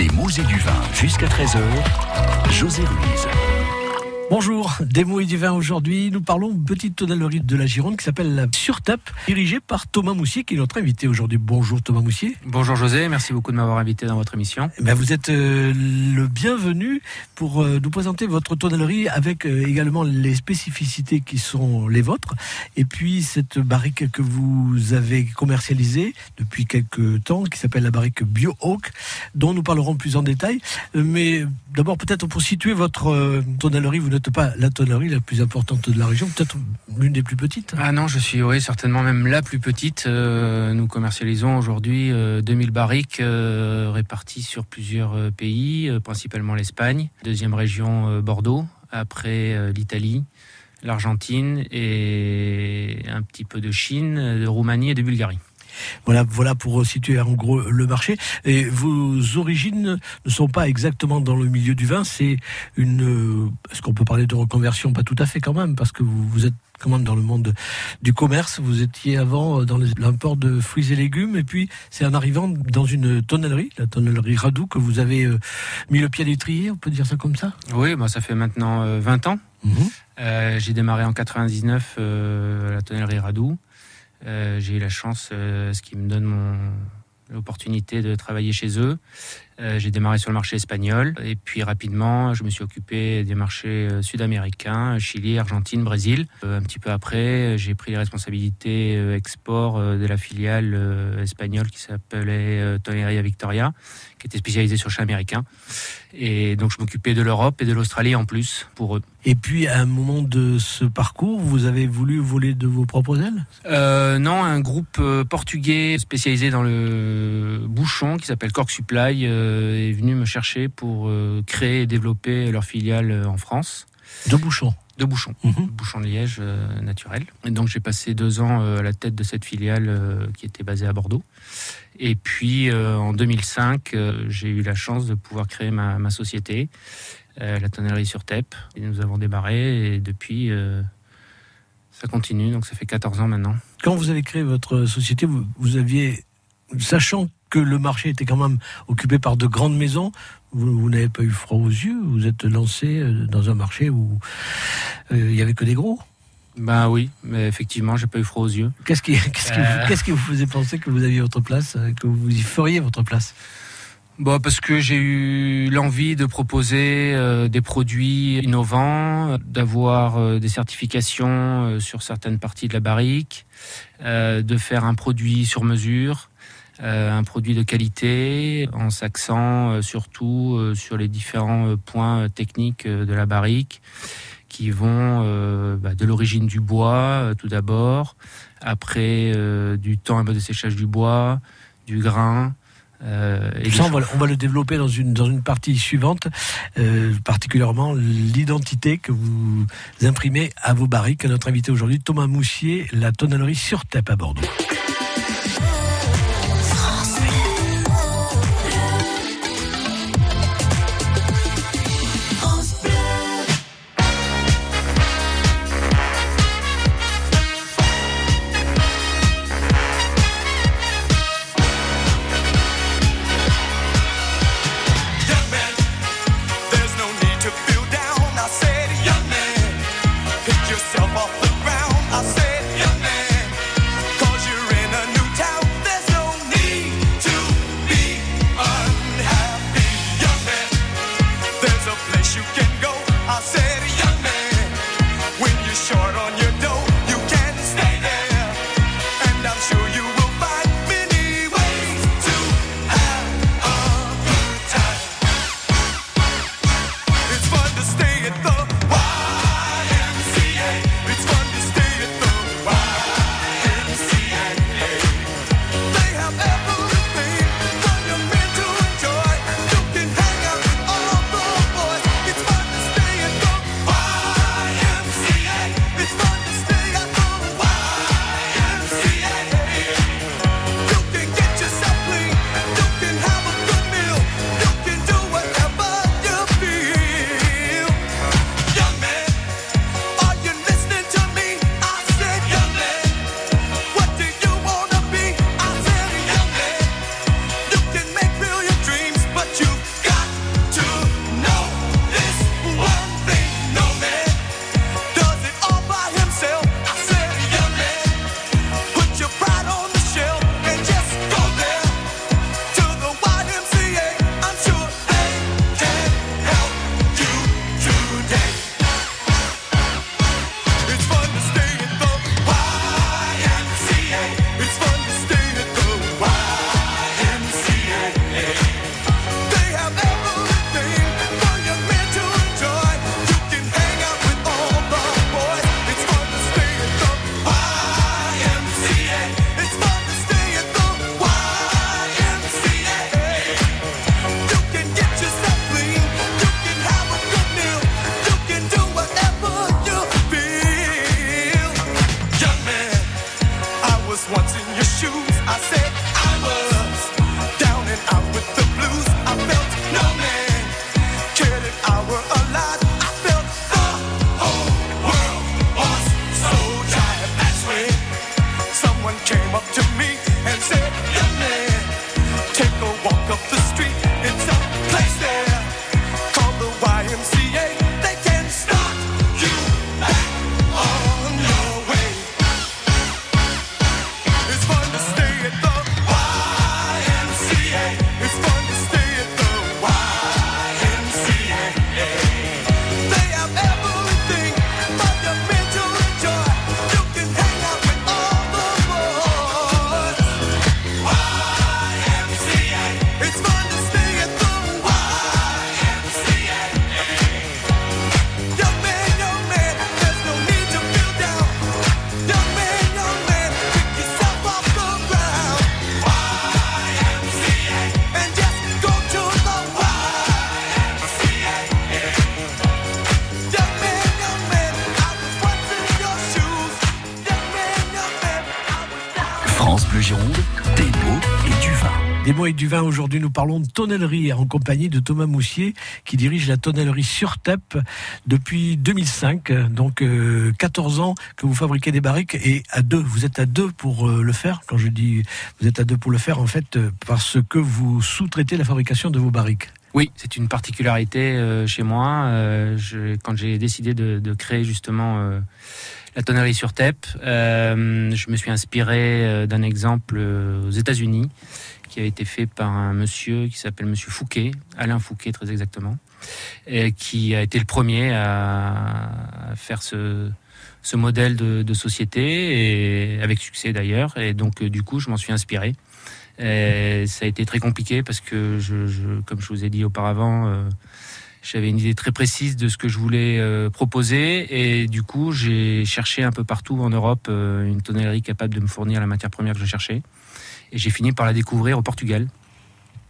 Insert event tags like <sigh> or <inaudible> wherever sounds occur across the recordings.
Des mouses et du vin jusqu'à 13h. José Ruiz. Bonjour, des mots et du vin aujourd'hui. Nous parlons de petite tonnerie de la Gironde qui s'appelle la Surtape, dirigée par Thomas Moussier qui est notre invité aujourd'hui. Bonjour Thomas Moussier. Bonjour José, merci beaucoup de m'avoir invité dans votre émission. Eh ben, vous êtes euh, le bienvenu pour euh, nous présenter votre tonnerie avec euh, également les spécificités qui sont les vôtres. Et puis cette barrique que vous avez commercialisée depuis quelques temps qui s'appelle la barrique Bio Oak, dont nous parlerons plus en détail. mais d'abord peut-être pour situer votre tonnerie, vous pas la tonnerie la plus importante de la région, peut-être l'une des plus petites. Ah non, je suis oui, certainement même la plus petite. Euh, nous commercialisons aujourd'hui 2000 euh, barriques euh, réparties sur plusieurs pays, principalement l'Espagne, deuxième région Bordeaux, après l'Italie, l'Argentine et un petit peu de Chine, de Roumanie et de Bulgarie. Voilà, voilà pour situer en gros le marché. Et vos origines ne sont pas exactement dans le milieu du vin. C'est une. Est-ce qu'on peut parler de reconversion? Pas tout à fait quand même, parce que vous, vous êtes quand même dans le monde du commerce. Vous étiez avant dans l'import de fruits et légumes, et puis c'est en arrivant dans une tonnellerie, la tonnellerie Radou, que vous avez euh, mis le pied à l'étrier. On peut dire ça comme ça? Oui, bah ça fait maintenant 20 euh, ans. Mhm. Euh, j'ai démarré en 99 la tonnellerie Radou. Euh, j'ai eu la chance, euh, ce qui me donne mon l'opportunité de travailler chez eux. Euh, j'ai démarré sur le marché espagnol et puis rapidement, je me suis occupé des marchés sud-américains, Chili, Argentine, Brésil. un petit peu après, j'ai pris les responsabilités export de la filiale espagnole qui s'appelait Tonneria Victoria, qui était spécialisée sur le chat américain. Et donc, je m'occupais de l'Europe et de l'Australie en plus pour eux. Et puis, à un moment de ce parcours, vous avez voulu voler de vos propres ailes? Euh, Non, un groupe euh, portugais spécialisé dans le bouchon qui s'appelle Cork Supply euh, est venu me chercher pour créer et développer leur filiale en France. De bouchons de bouchons, mhm. bouchons de liège naturel. Et donc j'ai passé deux ans à la tête de cette filiale qui était basée à Bordeaux. Et puis en 2005, j'ai eu la chance de pouvoir créer ma, ma société euh, la tonnerie sur TEP. Et nous avons démarré et depuis, euh, ça continue. Donc ça fait 14 ans maintenant. Quand vous avez créé votre société, vous, aviez, sachant que le marché était quand même occupé par de grandes maisons, vous, n'avez pas eu froid aux yeux, vous êtes lancé euh, dans un marché où il n'y avait que des gros? Ben oui, mais effectivement, j'ai pas eu froid aux yeux. Qu'est-ce qui, <laughs> qu'est-ce qui vous faisait penser que vous aviez votre place, que vous y feriez votre place? Bon, parce que j'ai eu l'envie de proposer euh, des produits innovants, d'avoir euh, des certifications euh, sur certaines parties de la barrique, de faire un produit sur mesure, un produit de qualité, en s'axant surtout sur les différents points techniques de la barrique qui vont bah, de l'origine du bois tout d'abord, après du temps de séchage du bois, du grain, euh, et ça, on va, le développer dans une, dans une partie suivante, euh, particulièrement l'identité que vous imprimez à vos barriques. Notre invité aujourd'hui, Thomas Moussier, la tonnellerie sur TEP à Bordeaux. Des mots et du vin, aujourd'hui nous parlons de tonnellerie en compagnie de Thomas Moussier qui dirige la tonnellerie sur Tep depuis 2005. Donc 14 euh, ans que vous fabriquez des barriques et à deux, vous êtes à deux pour euh, le faire. Quand je dis vous êtes à deux pour le faire, en fait, euh, parce que vous sous-traitez la fabrication de vos barriques. Oui, c'est une particularité chez moi. quand j'ai décidé de, créer justement la tonnerie sur TEP, je me suis inspiré d'un exemple aux États-Unis qui a été fait par un monsieur qui s'appelle Monsieur Fouquet, Alain Fouquet très exactement, et qui a été le premier à faire ce, modèle de, société, et avec succès d'ailleurs. Et donc, euh, du coup, je m'en suis inspiré. Ça a été très compliqué parce que, comme je vous ai dit auparavant, euh, j'avais une idée très précise de ce que je voulais euh, proposer. Et du coup, j'ai cherché un peu partout en Europe une tonnellerie capable de me fournir la matière première que je cherchais. Et j'ai fini par la découvrir au Portugal.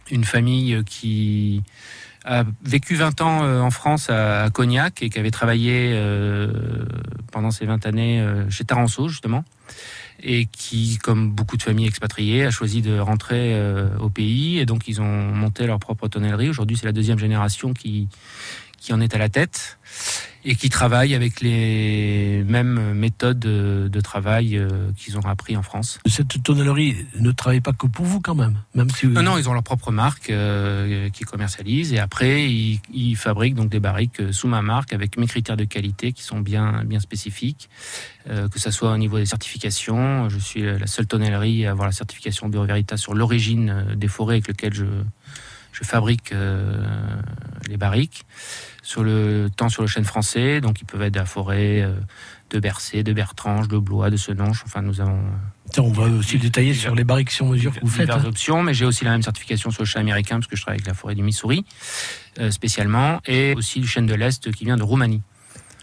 Une famille qui a vécu 20 ans euh, en France à Cognac et qui avait travaillé euh, pendant ces 20 années euh, chez Taranceau justement et qui, comme beaucoup de familles expatriées, a choisi de rentrer au pays et donc ils ont monté leur propre tonnellerie. Aujourd'hui, c'est la deuxième génération qui qui en est à la tête et qui travaille avec les mêmes méthodes de travail euh, qu'ils ont appris en France. Cette tonnellerie ne travaille pas que pour vous quand même, même si Non, non, ils ont leur propre marque euh, qui commercialisent et après ils, fabriquent donc des barriques euh, sous ma marque avec mes critères de qualité qui sont bien bien spécifiques, que ce soit au niveau des certifications. Je suis la seule tonnellerie à avoir la certification Bureau Veritas sur l'origine des forêts avec lesquelles je je fabrique les barriques sur le temps sur le chêne français. Donc ils peuvent être de la forêt, euh, de Bercé, de Bertrange, de Blois, de Senonche. Enfin, nous avons. on va aussi détailler sur les barriques sur mesure que vous faites. Diverses hein. options, mais j'ai aussi la même certification sur le chêne américain parce que je travaille avec la forêt du Missouri euh, spécialement, et aussi le chêne de l'Est qui vient de Roumanie.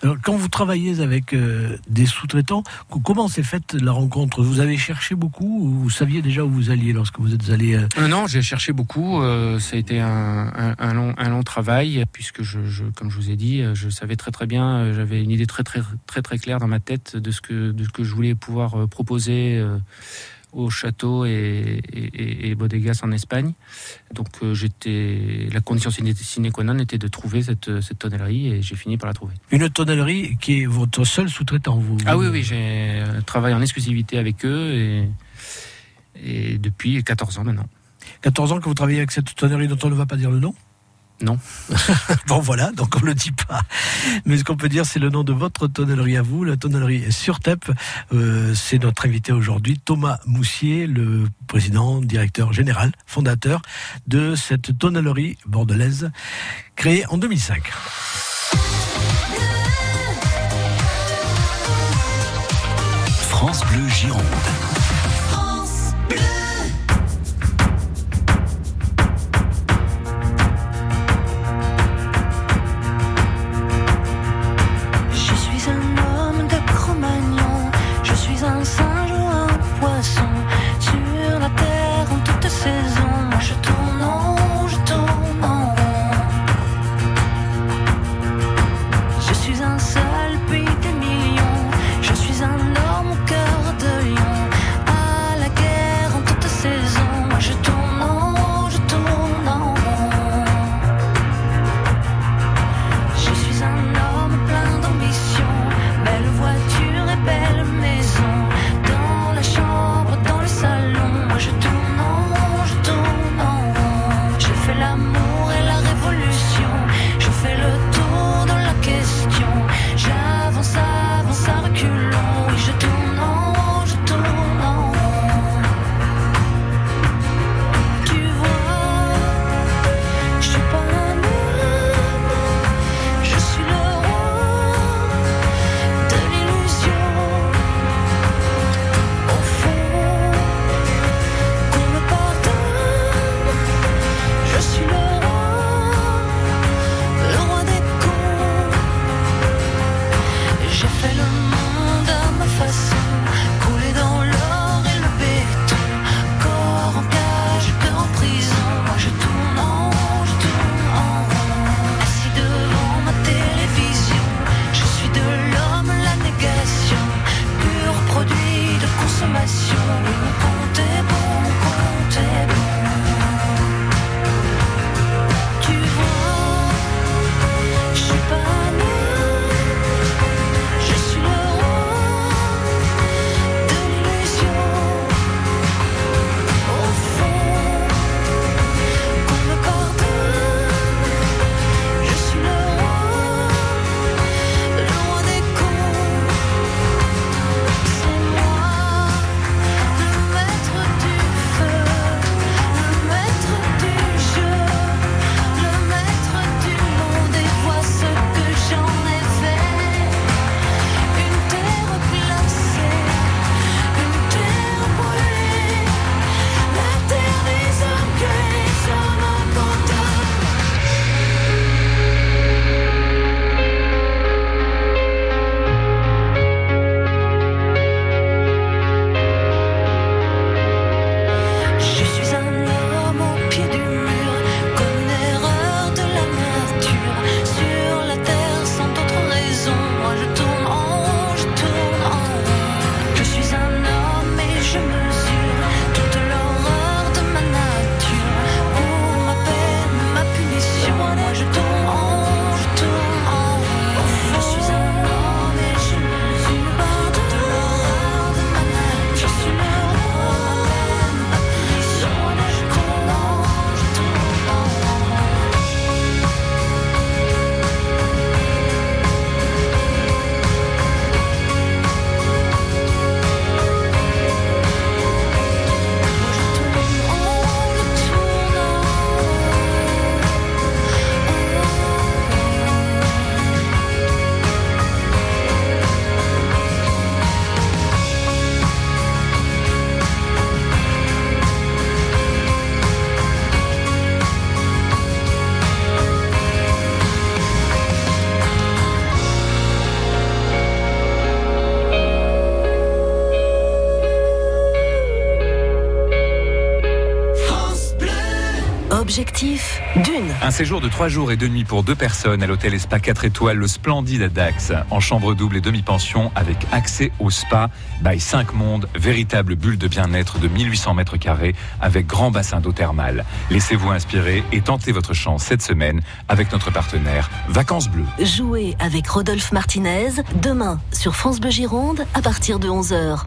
Alors, quand vous travaillez avec euh, des sous-traitants, comment s'est faite la rencontre? Vous avez cherché beaucoup ou vous saviez déjà où vous alliez lorsque vous êtes allé euh... Non, j'ai cherché beaucoup. Euh, ça a été un, long, travail puisque, je, comme je vous ai dit, euh, je savais très très bien, j'avais une idée très très très très claire dans ma tête de ce que de ce que je voulais pouvoir proposer au château et, et, bodegas en Espagne. Donc euh, j'étais la condition sine qua non était de trouver cette, cette tonnellerie et j'ai fini par la trouver. Une tonnellerie qui est votre seul sous-traitant, vous Ah oui, oui, j'ai travaillé en exclusivité avec eux et, et depuis 14 ans maintenant. 14 ans que vous travaillez avec cette tonnerie dont on ne va pas dire le nom non. <laughs> bon voilà, donc on ne le dit pas. Mais ce qu'on peut dire, c'est le nom de votre tonnellerie à vous, la tonnellerie sur euh, c'est notre invité aujourd'hui, Thomas Moussier, le président, directeur général, fondateur de cette tonnellerie bordelaise créée en 2005. France Bleu Gironde. Un séjour de trois jours et deux nuits pour deux personnes à l'hôtel Spa 4 étoiles, le Splendide à Dax, en chambre double et demi-pension avec accès au spa by 5 mondes, véritable bulle de bien-être de 1800 mètres carrés avec grand bassin d'eau thermale. Laissez-vous inspirer et tentez votre chance cette semaine avec notre partenaire Vacances Bleues. Jouez avec Rodolphe Martinez demain sur France Bleu Gironde à partir de 11h.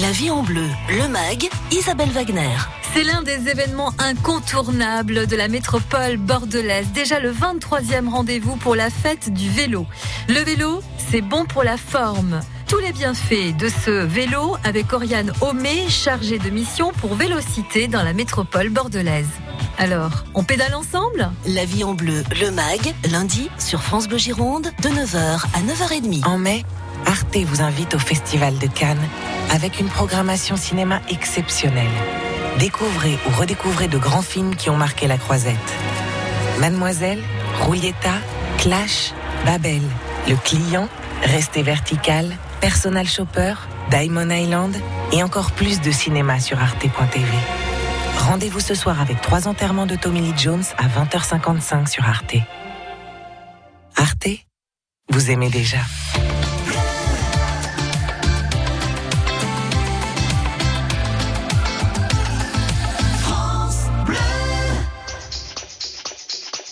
La vie en bleu, le MAG, Isabelle Wagner. C'est l'un des événements incontournables de la métropole bordelaise. Déjà le 23e rendez-vous pour la fête du vélo. Le vélo, c'est bon pour la forme. Tous les bienfaits de ce vélo avec Oriane Homé, chargée de mission pour Vélocité dans la métropole bordelaise. Alors, on pédale ensemble? La vie en bleu, le MAG, lundi sur France Bleu Gironde, de 9h à 9h30. En mai, Arte vous invite au Festival de Cannes avec une programmation cinéma exceptionnelle. Découvrez ou redécouvrez de grands films qui ont marqué la croisette. Mademoiselle, Roulietta, Clash, Babel, Le Client, Restez Vertical, Personal Shopper, Diamond Island et encore plus de cinéma sur arte.tv. Rendez-vous ce soir avec trois enterrements de Tommy Lee Jones à 20h55 sur Arte. Arte, vous aimez déjà.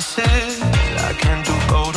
Promises. I can't do golden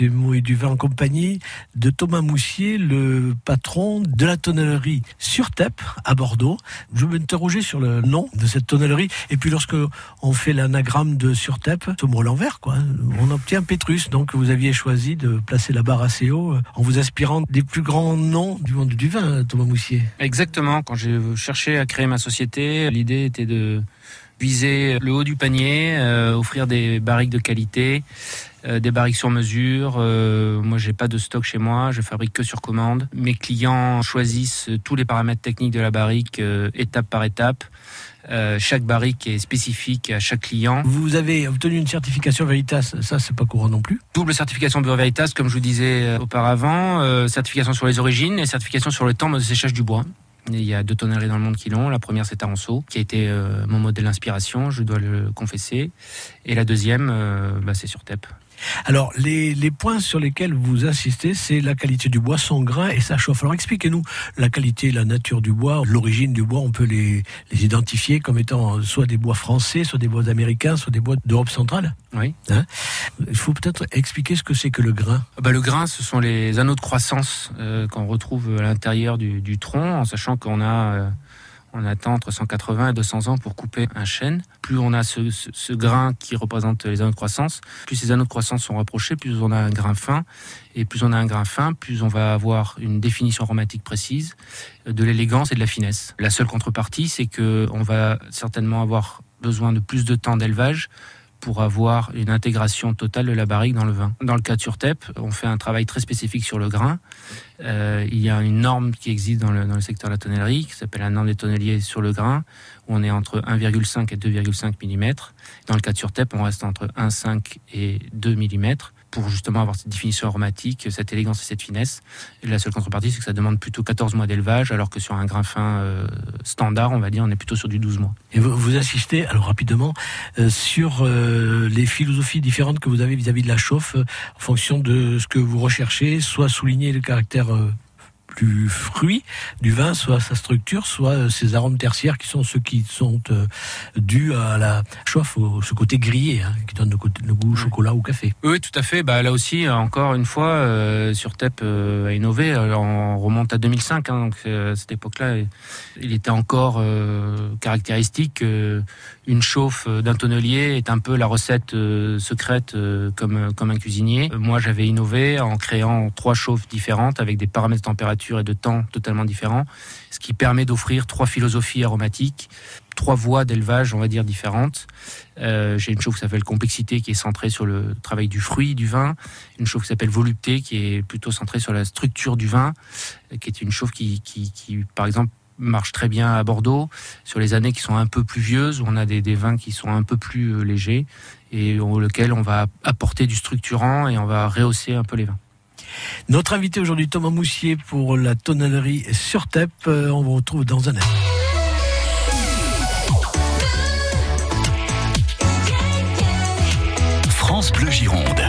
et du vin en compagnie de Thomas Moussier, le patron de la tonnellerie sur Tep à Bordeaux. Je vais m'interroger sur le nom de cette tonnellerie et puis lorsque on fait l'anagramme de sur Tep, ce mot l'envers quoi, on obtient Pétrus. Donc vous aviez choisi de placer la barre assez haut euh, en vous inspirant des plus grands noms du monde du vin, Thomas Moussier. Exactement. Quand j'ai cherché à créer ma société, l'idée était de viser le haut du panier, euh, offrir des barriques de qualité, euh, des barriques sur mesure. Euh, moi, j'ai pas de stock chez moi, je fabrique que sur commande. Mes clients choisissent tous les paramètres techniques de la barrique euh, étape par étape. Euh, chaque barrique est spécifique à chaque client. Vous avez obtenu une certification Veritas, ça c'est pas courant non plus. Double certification Bureau Veritas, comme je vous disais auparavant, certification sur les origines et certification sur le temps de séchage du bois. Il y a deux tonneries dans le monde qui l'ont. La première, c'est Taranceau, qui a été euh, mon modèle d'inspiration, je dois le confesser. Et la deuxième, euh, bah, c'est sur TEP. Alors, les, les points sur lesquels vous insistez, c'est la qualité du bois, son grain et sa chauffe. Alors, expliquez-nous la qualité, la nature du bois, l'origine du bois. On peut les, les identifier comme étant soit des bois français, soit des bois américains, soit des bois d'Europe centrale? Oui. Hein? Il faut peut-être expliquer ce que c'est que le grain. Bah, le grain, ce sont les anneaux de croissance euh, qu'on retrouve à l'intérieur du, du tronc, en sachant qu'on a, euh, on attend entre 180 et 200 ans pour couper un chêne. Plus on a ce, grain qui représente les anneaux de croissance, plus ces anneaux de croissance sont rapprochés, plus on a un grain fin. Et plus on a un grain fin, plus on va avoir une définition aromatique précise, de l'élégance et de la finesse. La seule contrepartie, c'est que on va certainement avoir besoin de plus de temps d'élevage pour avoir une intégration totale de la barrique dans le vin. Dans le cas de Surtep, on fait un travail très spécifique sur le grain. Euh, il y a une norme qui existe dans le, secteur de la tonnellerie, qui s'appelle la norme des tonneliers sur le grain, où on est entre 1,5 et 2,5 mm. Dans le cas de Surtep, on reste entre 1,5 et 2 mm pour justement avoir cette définition aromatique, cette élégance et cette finesse. La seule contrepartie, c'est que ça demande plutôt 14 mois d'élevage, alors que sur un grain fin euh, standard, on va dire, on est plutôt sur du 12 mois. Et vous, vous insistez, alors rapidement, euh, sur euh, les philosophies différentes que vous avez vis-à-vis de la chauffe, en fonction de ce que vous recherchez, soit souligner le caractère plus fruit du vin, soit sa structure, soit euh, ses arômes tertiaires qui sont ceux qui sont euh, dus à la chauffe, au, ce côté grillé, hein, qui donne le, côté, le goût chocolat ou café. Oui, tout à fait. Bah, là aussi, euh, encore une fois, euh, sur TEP euh, a innové. On remonte à 2005. Hein, donc, à cette époque-là, il était encore caractéristique que une chauffe d'un tonnelier est un peu la recette secrète comme, comme un cuisinier. Moi, j'avais innové en créant trois chauffes différentes avec des paramètres de température et de temps totalement différents, ce qui permet d'offrir trois philosophies aromatiques trois voies d'élevage, on va dire, différentes. Euh, J'ai une chauffe qui s'appelle complexité, qui est centrée sur le travail du fruit, du vin. Une chauffe qui s'appelle volupté, qui est plutôt centrée sur la structure du vin, euh, qui est une chauffe qui, par exemple, marche très bien à Bordeaux, sur les années qui sont un peu pluvieuses, où on a des, des vins qui sont un peu plus euh, légers, et au lequel on va apporter du structurant et on va rehausser un peu les vins. Notre invité aujourd'hui, Thomas Moussier, pour la tonnellerie sur Tep. Euh, on vous retrouve dans un instant. France Bleu Gironde.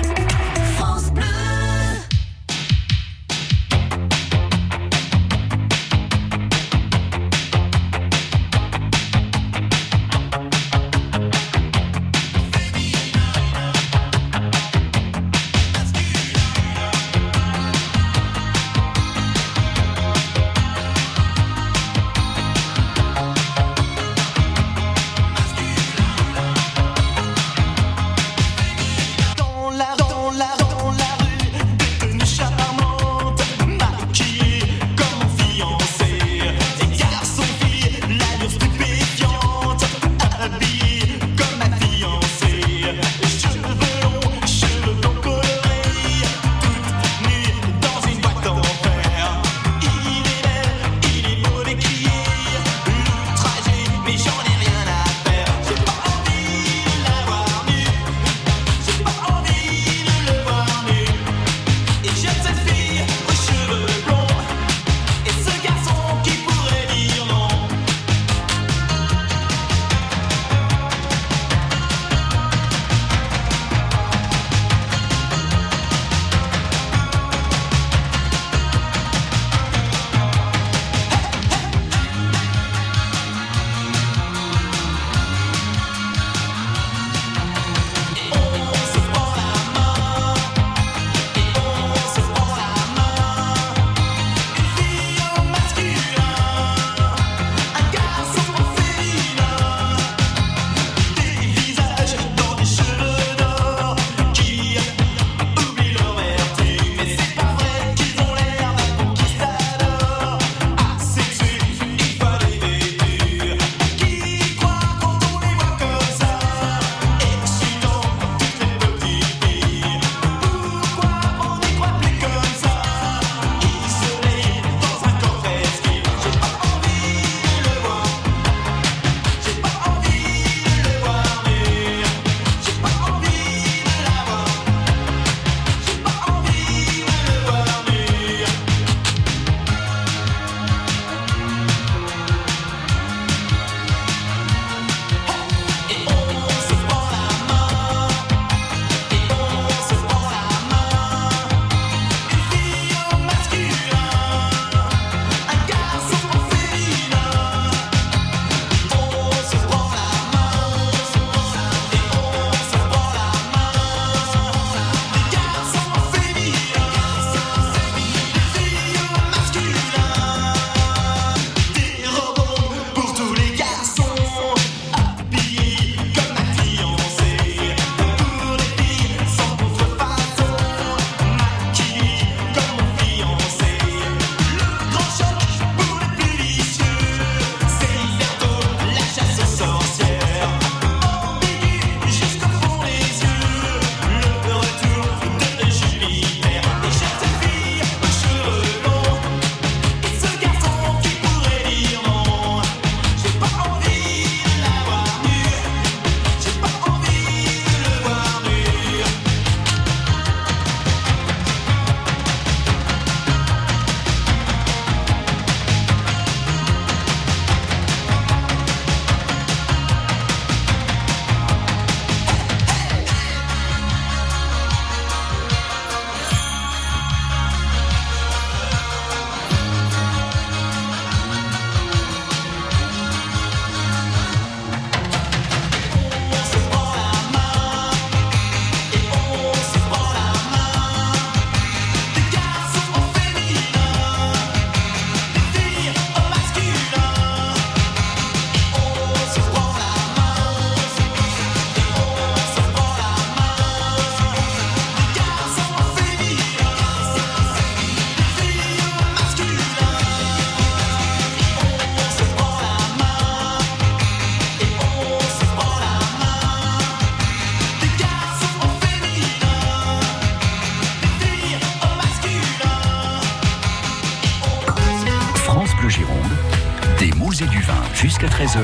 13h,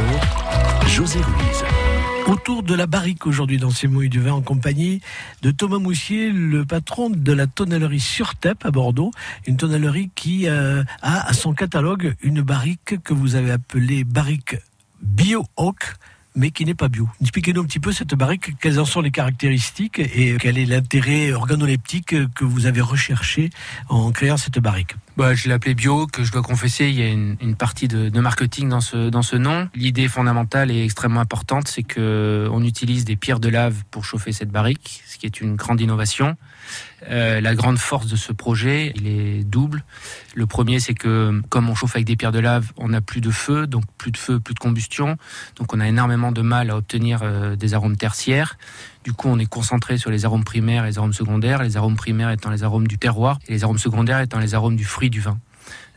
José Ruiz. Autour de la barrique aujourd'hui dans ces mouilles du vin en compagnie de Thomas Moussier, le patron de la tonnellerie Surtep à Bordeaux. Une tonnellerie qui euh, a à son catalogue une barrique que vous avez appelée barrique Bio Oak mais qui n'est pas bio. Expliquez-nous un petit peu cette barrique, quelles en sont les caractéristiques et quel est l'intérêt organoleptique que vous avez recherché en créant cette barrique? Bah, je l'ai appelé bio, que je dois confesser, il y a une, partie de, de, marketing dans ce, dans ce nom. L'idée fondamentale et extrêmement importante, c'est que on utilise des pierres de lave pour chauffer cette barrique, ce qui est une grande innovation. Euh, la grande force de ce projet, il est double. Le premier, c'est que comme on chauffe avec des pierres de lave, on n'a plus de feu, donc plus de feu, plus de combustion. Donc on a énormément de mal à obtenir euh, des arômes tertiaires. Du coup, on est concentré sur les arômes primaires et les arômes secondaires. Les arômes primaires étant les arômes du terroir et les arômes secondaires étant les arômes du fruit du vin.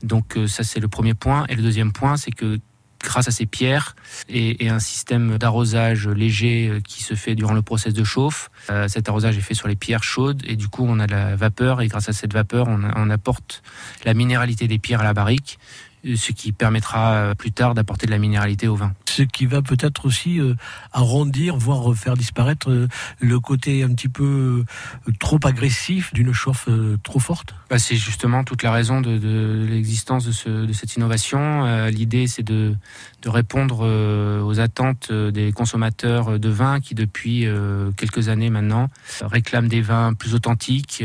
Donc euh, ça, c'est le premier point. Et le deuxième point, c'est que grâce à ces pierres et, un système d'arrosage léger euh, qui se fait durant le process de chauffe. Euh, cet arrosage est fait sur les pierres chaudes et du coup on a de la vapeur et grâce à cette vapeur on apporte la minéralité des pierres à la barrique ce qui permettra plus tard d'apporter de la minéralité au vin. Ce qui va peut-être aussi euh, arrondir, voire faire disparaître euh, le côté un petit peu euh, trop agressif d'une chauffe trop forte bah, C'est justement toute la raison de, de l'existence de, ce, de, cette innovation. Euh, L'idée, c'est de, de, répondre euh, aux attentes des consommateurs de vin qui, depuis euh, quelques années maintenant, réclament des vins plus authentiques,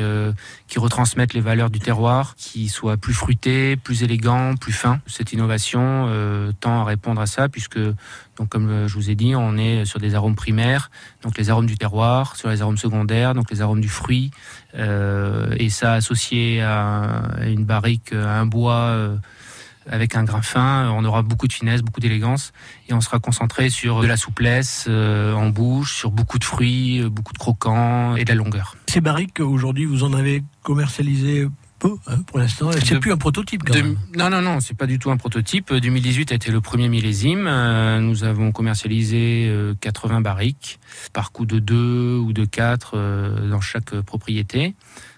qui retransmettent les valeurs du terroir, qui soient plus fruités, plus élégants, plus fins. Cette innovation tend à répondre à ça, puisque donc, comme je vous ai dit, on est sur des arômes primaires, donc les arômes du terroir, sur les arômes secondaires, donc les arômes du fruit, euh, et ça associé à une barrique, à un bois euh, avec un grain fin, on aura beaucoup de finesse, beaucoup d'élégance, et on sera concentré sur de la souplesse euh, en bouche, sur beaucoup de fruits, beaucoup de croquants et de la longueur. Ces barriques, aujourd'hui, vous en avez commercialisé peu hein, pour l'instant. C'est plus un prototype quand de, même. Non, non, non, c'est pas du tout un prototype. 2018 a été le premier millésime. Euh, nous avons commercialisé euh, 80 barriques par coup de 2 ou de 4 euh, dans chaque propriété.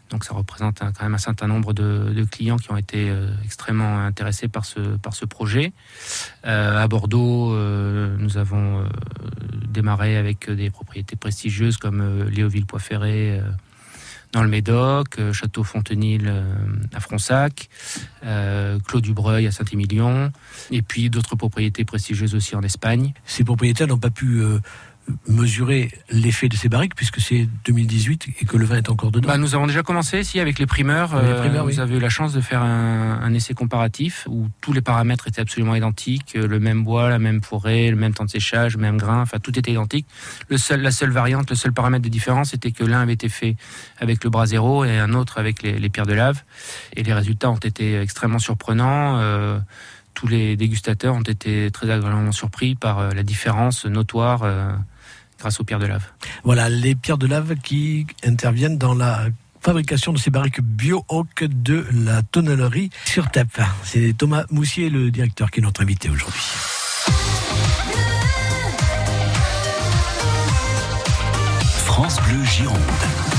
Donc ça représente quand même un certain nombre de, clients qui ont été euh, extrêmement intéressés par ce, projet. Euh, à Bordeaux, euh, nous avons démarré avec des propriétés prestigieuses comme Léoville-Poiferré dans le Médoc, Château Fontenil à Fronsac, Clos du Breuil à Saint-Émilion, et puis d'autres propriétés prestigieuses aussi en Espagne. Ces propriétaires n'ont pas pu mesurer l'effet de ces barriques puisque c'est 2018 et que le vin est encore dedans bah, Nous avons déjà commencé ici avec les primeurs. Les primeurs euh, oui. Vous avez eu la chance de faire un, un, essai comparatif où tous les paramètres étaient absolument identiques. Le même bois, la même forêt, le même temps de séchage, le même grain, enfin tout était identique. Le seul, la seule variante, le seul paramètre de différence était que l'un avait été fait avec le brasero et un autre avec les, les, pierres de lave. Et les résultats ont été extrêmement surprenants. Euh, tous les dégustateurs ont été très agréablement surpris par euh, la différence notoire euh, grâce aux pierres de lave. Voilà, les pierres de lave qui interviennent dans la fabrication de ces barriques bio-oak de la tonnellerie sur TEP. C'est Thomas Moussier, le directeur, qui est notre invité aujourd'hui. France Bleu Gironde.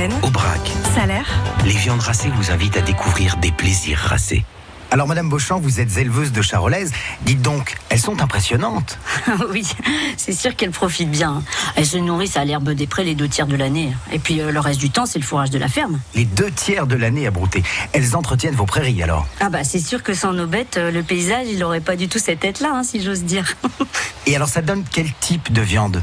Blonde d'Aquitaine, Aubrac. salaire. Les viandes racées vous invitent à découvrir des plaisirs racés. Alors, Madame Beauchamp, vous êtes éleveuse de charolaises. Dites donc, elles sont impressionnantes. <laughs> oui, c'est sûr qu'elles profitent bien. Elles se nourrissent à l'herbe des prés les deux tiers de l'année. Et puis euh, le reste du temps, c'est le fourrage de la ferme. Les deux tiers de l'année à brouter. Elles entretiennent vos prairies alors. Ah bah c'est sûr que sans nos bêtes, euh, le paysage, il aurait pas du tout cette tête-là, hein, si j'ose dire. <laughs> Et alors, ça donne quel type de viande?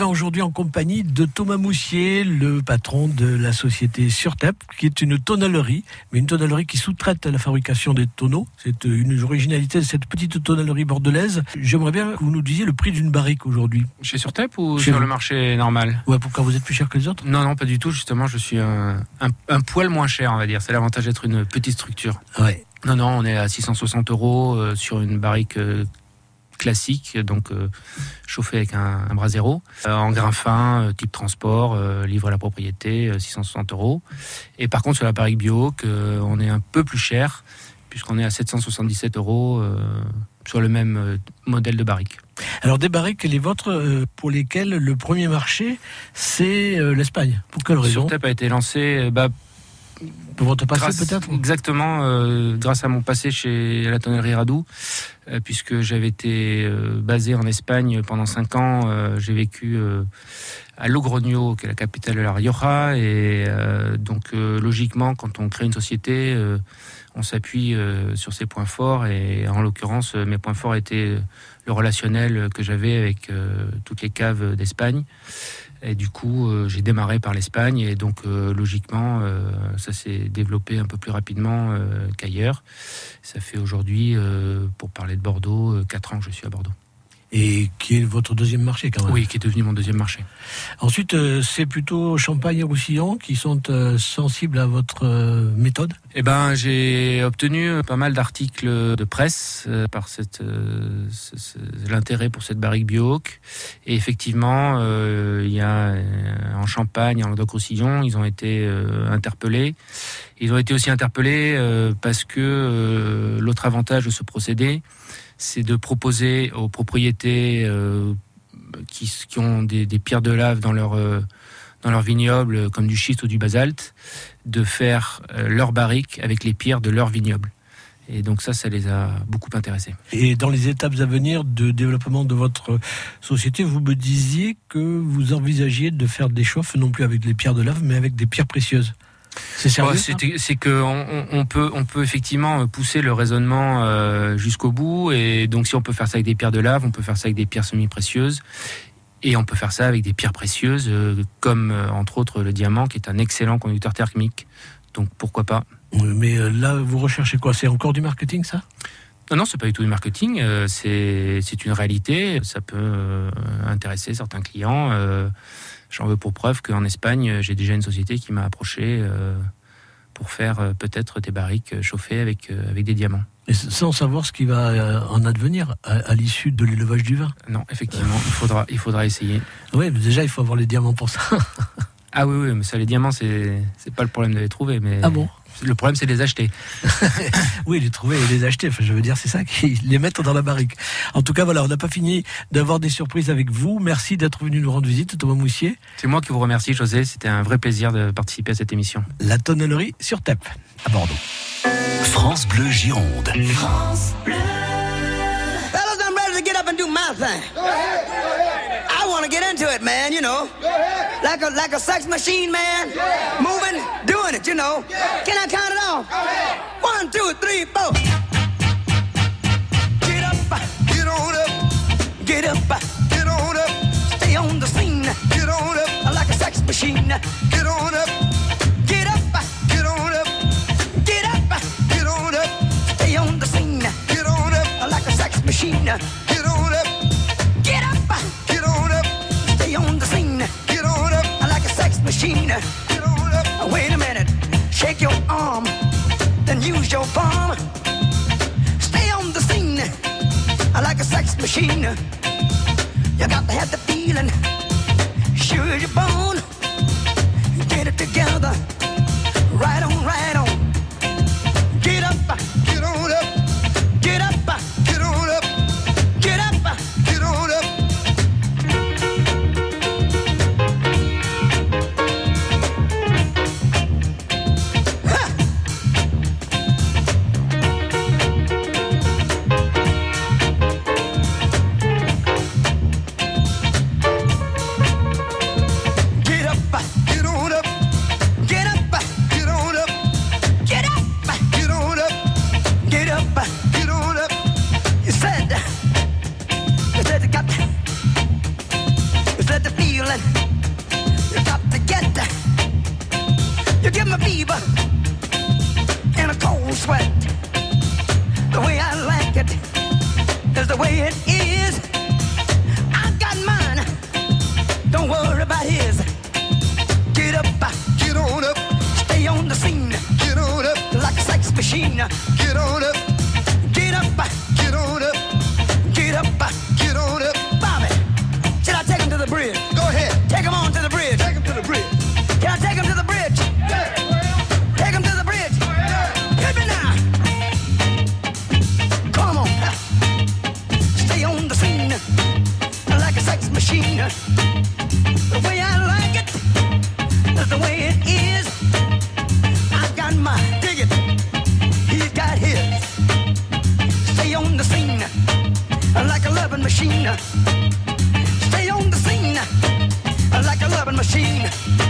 Vin aujourd'hui en compagnie de Thomas Moussier, le patron de la société Surtep, qui est une tonnellerie, mais une tonnellerie qui sous-traite la fabrication des tonneaux. C'est une originalité de cette petite tonnellerie bordelaise. J'aimerais bien que vous nous disiez le prix d'une barrique aujourd'hui. Chez Surtep ou Chez sur vous. le marché normal? Ouais, pourquoi vous êtes plus cher que les autres? Non, non, pas du tout. Justement, je suis un, un, un poil moins cher, on va dire. C'est l'avantage d'être une petite structure. Ouais. Non, non, on est à 660 euros euh, sur une barrique euh, classique, donc euh, chauffée avec un, un brasero, euh, en grain fin, euh, type transport, livré à la propriété, euh, 660 euros. Et par contre, sur la barrique bio, que on est un peu plus cher, puisqu'on est à 777 euros sur le même modèle de barrique. Alors des barriques, les vôtres, pour lesquelles le premier marché, c'est l'Espagne? Pour quelle raison? Surtep a été lancé bah, votre passé peut-être Exactement, euh, grâce à mon passé chez la tonnerie Radou, euh, puisque j'avais été euh, basé en Espagne pendant cinq ans. J'ai vécu à Logroño, qui est la capitale de la Rioja, et donc logiquement, quand on crée une société, on s'appuie sur ses points forts, et en l'occurrence, mes points forts étaient le relationnel que j'avais avec toutes les caves d'Espagne. Et du coup, euh, j'ai démarré par l'Espagne et donc euh, logiquement, euh, ça s'est développé un peu plus rapidement qu'ailleurs. Ça fait aujourd'hui, pour parler de Bordeaux, euh, quatre ans que je suis à Bordeaux. Et qui est votre deuxième marché quand même Oui, qui est devenu mon deuxième marché. Ensuite, euh, c'est plutôt Champagne et Roussillon qui sont euh, sensibles à votre euh, méthode Eh ben, j'ai obtenu pas mal d'articles de presse par cette, ce- ce- l'intérêt pour cette barrique Biohawk. Et effectivement, il y a en Champagne, en Languedoc-Roussillon, ils ont été interpellés. Ils ont été aussi interpellés parce que l'autre avantage de ce procédé, c'est de proposer aux propriétés euh, qui, ont des, des pierres de lave dans leur euh, dans leur vignoble, euh, comme du schiste ou du basalte, de faire euh, leur barrique avec les pierres de leur vignoble. Et donc ça, ça les a beaucoup intéressés. Et dans les étapes à venir de développement de votre société, vous me disiez que vous envisagiez de faire des chauffes non plus avec des pierres de lave, mais avec des pierres précieuses. C'est ça c'est que on, on- peut on peut effectivement pousser le raisonnement euh, jusqu'au bout et donc si on peut faire ça avec des pierres de lave, on peut faire ça avec des pierres semi-précieuses et on peut faire ça avec des pierres précieuses euh, comme euh, entre autres le diamant qui est un excellent conducteur thermique. Donc pourquoi pas? Mais euh, là, vous recherchez quoi? C'est encore du marketing, ça? Non, non, c'est pas du tout du marketing. euh, c'est une réalité. Ça peut euh, intéresser certains clients. Euh, J'en veux pour preuve qu'en Espagne, j'ai déjà une société qui m'a approché euh, pour faire euh, peut-être des barriques chauffées avec, euh, avec des diamants. Et sans savoir ce qui va euh, en advenir à, à l'issue de l'élevage du vin. Non, effectivement, il faudra, il faudra essayer. Oui, mais déjà, il faut avoir les diamants pour ça. Ah oui, oui, mais ça, les diamants, c'est c'est pas le problème de les trouver, mais Ah bon? Le problème, c'est de les acheter. <laughs> Oui, les trouver et les acheter. Enfin, je veux dire, c'est ça qui les mettre dans la barrique. En tout cas, voilà, on n'a pas fini d'avoir des surprises avec vous. Merci d'être venu nous rendre visite, Thomas Moussier. C'est moi qui vous remercie, José. C'était un vrai plaisir de participer à cette émission. La tonnellerie sur TEP, à Bordeaux. France Bleu Gironde. France Bleu. Fellas, I'm ready to get up and do my thing. I want to get into it, man, you know. Like a like a sex machine, man. Moving, doing it, you know. Can I count it off? One, two, three, four. Get up, get on up. Get up, get on up. Stay on the scene. Get on up. Like a sex machine. Get on up. Get up, get on up. Get up, get on up. Stay on the scene. Get on up. Like a sex machine. 16. Wait a minute, shake your arm, then use your palm. Stay on the scene like a sex machine. You got to have the feeling, sure you're. Loving machine. Stay on the scene like a loving machine.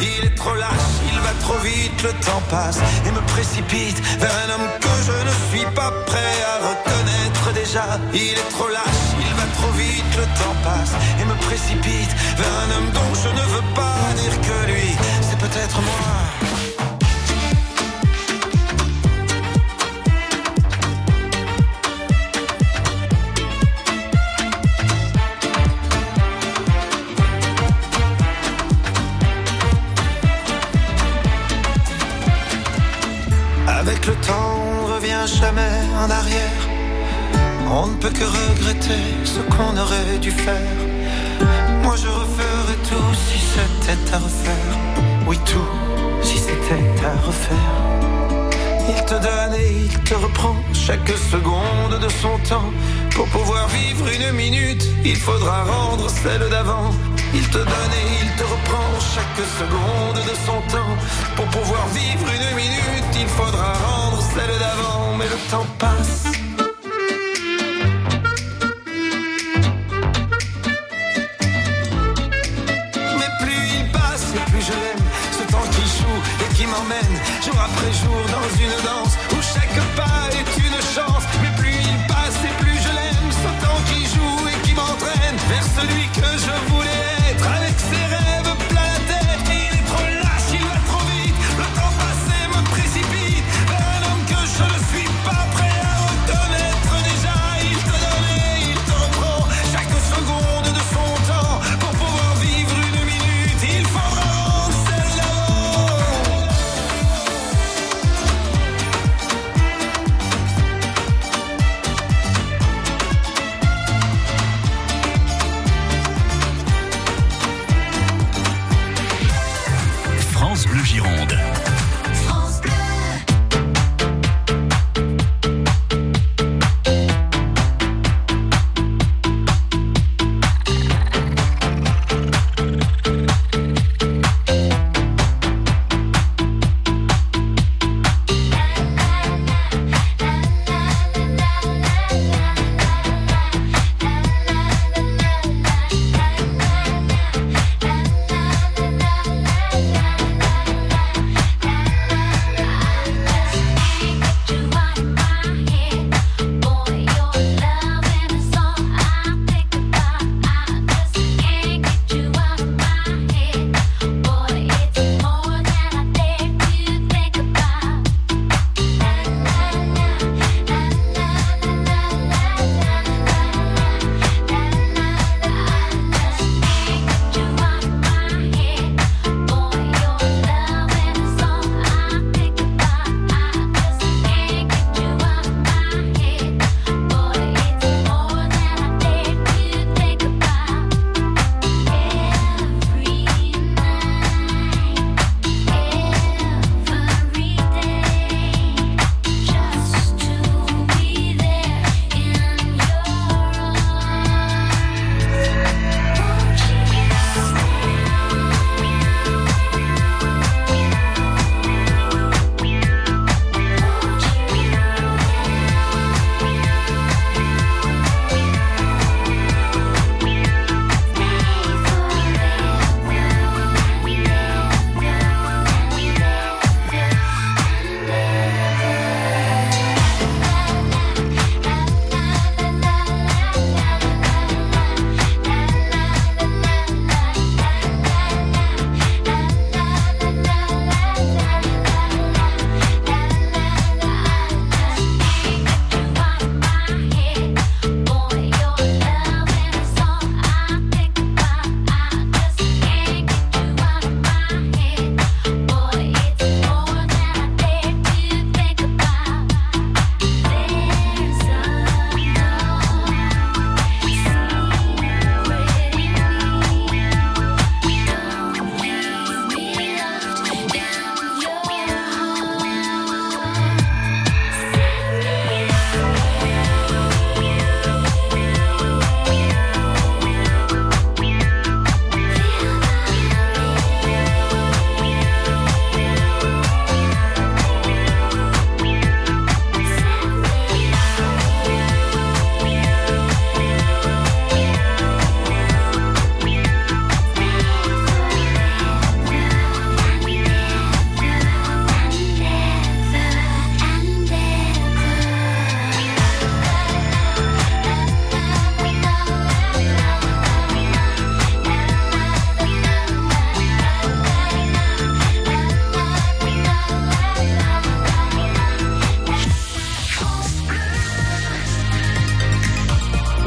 Il est trop lâche, il va trop vite, le temps passe et me précipite vers un homme que je ne suis pas prêt à reconnaître déjà. Il est trop lâche, il va trop vite, le temps passe et me précipite vers un homme dont je ne veux il faudra rendre celle d'avant. Il te donne et il te reprend chaque seconde de son temps. Pour pouvoir vivre une minute, il faudra rendre celle d'avant. Mais le temps passe.